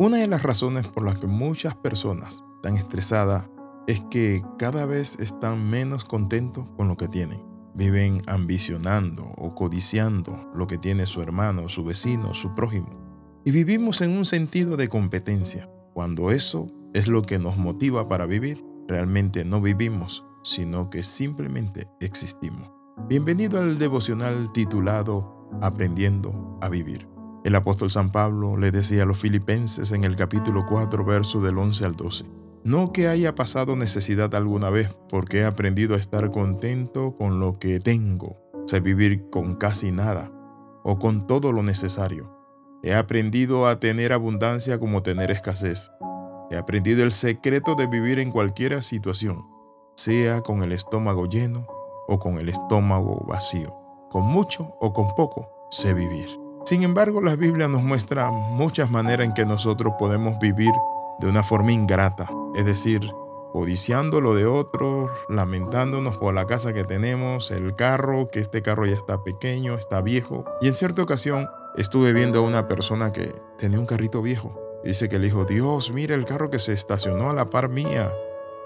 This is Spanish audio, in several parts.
Una de las razones por las que muchas personas están estresadas es que cada vez están menos contentos con lo que tienen. Viven ambicionando o codiciando lo que tiene su hermano, su vecino, su prójimo. Y vivimos en un sentido de competencia. Cuando eso es lo que nos motiva para vivir, realmente no vivimos, sino que simplemente existimos. Bienvenido al devocional titulado Aprendiendo a Vivir. El apóstol San Pablo le decía a los filipenses en el capítulo 4, verso del 11 al 12, no que haya pasado necesidad alguna vez, porque he aprendido a estar contento con lo que tengo, sé vivir con casi nada o con todo lo necesario. He aprendido a tener abundancia como tener escasez. He aprendido el secreto de vivir en cualquier situación, sea con el estómago lleno o con el estómago vacío, con mucho o con poco, sé vivir. Sin embargo, la Biblia nos muestra muchas maneras en que nosotros podemos vivir de una forma ingrata, es decir, codiciando lo de otros, lamentándonos por la casa que tenemos, el carro, que este carro ya está pequeño, está viejo. Y en cierta ocasión estuve viendo a una persona que tenía un carrito viejo. Dice que le dijo, Dios, mira el carro que se estacionó a la par mía.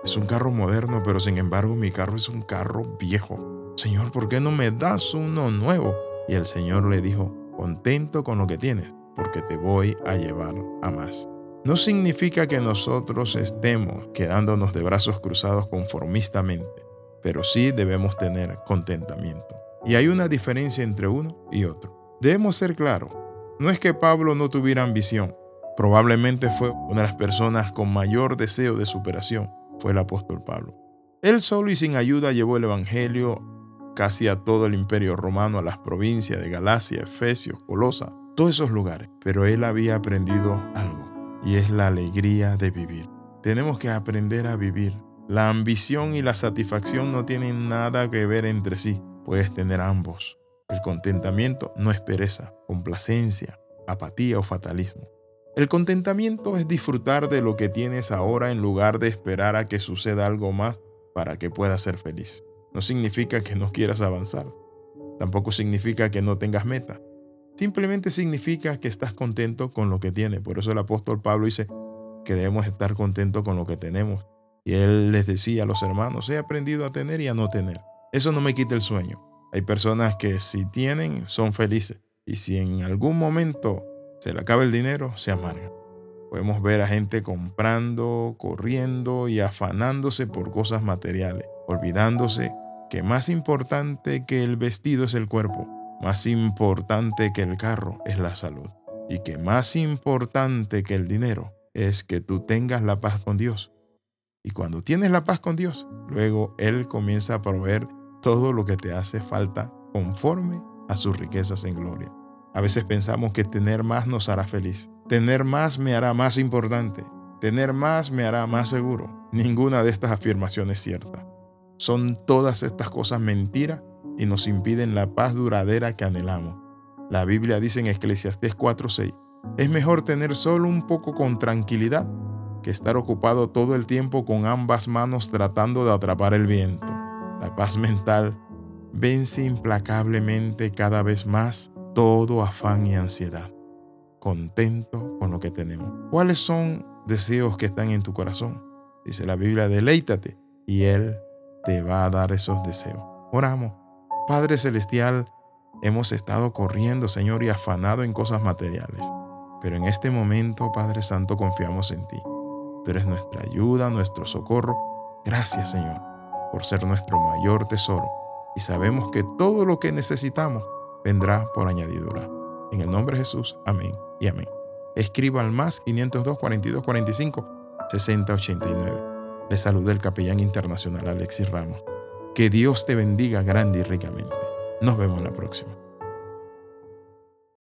Es un carro moderno, pero sin embargo mi carro es un carro viejo. Señor, ¿por qué no me das uno nuevo? Y el Señor le dijo, contento con lo que tienes, porque te voy a llevar a más. No significa que nosotros estemos quedándonos de brazos cruzados conformistamente, pero sí debemos tener contentamiento. Y hay una diferencia entre uno y otro. Debemos ser claros. No es que Pablo no tuviera ambición. Probablemente fue una de las personas con mayor deseo de superación. Fue el apóstol Pablo. Él solo y sin ayuda llevó el Evangelio casi a todo el imperio romano, a las provincias de Galacia, Efesios, Colosa, todos esos lugares. Pero él había aprendido algo, y es la alegría de vivir. Tenemos que aprender a vivir. La ambición y la satisfacción no tienen nada que ver entre sí. Puedes tener ambos. El contentamiento no es pereza, complacencia, apatía o fatalismo. El contentamiento es disfrutar de lo que tienes ahora en lugar de esperar a que suceda algo más para que puedas ser feliz no significa que no quieras avanzar. Tampoco significa que no tengas meta. Simplemente significa que estás contento con lo que tienes. Por eso el apóstol Pablo dice que debemos estar contentos con lo que tenemos. Y él les decía a los hermanos, he aprendido a tener y a no tener. Eso no me quita el sueño. Hay personas que si tienen son felices. Y si en algún momento se le acaba el dinero, se amargan. Podemos ver a gente comprando, corriendo y afanándose por cosas materiales, olvidándose que más importante que el vestido es el cuerpo, más importante que el carro es la salud, y que más importante que el dinero es que tú tengas la paz con Dios. Y cuando tienes la paz con Dios, luego Él comienza a proveer todo lo que te hace falta conforme a sus riquezas en gloria. A veces pensamos que tener más nos hará feliz. Tener más me hará más importante. Tener más me hará más seguro. Ninguna de estas afirmaciones es cierta. Son todas estas cosas mentiras y nos impiden la paz duradera que anhelamos. La Biblia dice en Eclesiastés 4:6, es mejor tener solo un poco con tranquilidad que estar ocupado todo el tiempo con ambas manos tratando de atrapar el viento. La paz mental vence implacablemente cada vez más todo afán y ansiedad. Contento con lo que tenemos. ¿Cuáles son deseos que están en tu corazón? Dice la Biblia, deleítate y Él te va a dar esos deseos. Oramos. Padre Celestial, hemos estado corriendo, Señor, y afanado en cosas materiales. Pero en este momento, Padre Santo, confiamos en ti. Tú eres nuestra ayuda, nuestro socorro. Gracias, Señor, por ser nuestro mayor tesoro. Y sabemos que todo lo que necesitamos vendrá por añadidura. En el nombre de Jesús, amén y amén. Escriba al más 502 42 45 60 89. Le saluda el capellán internacional Alexis Ramos. Que Dios te bendiga grande y ricamente. Nos vemos la próxima.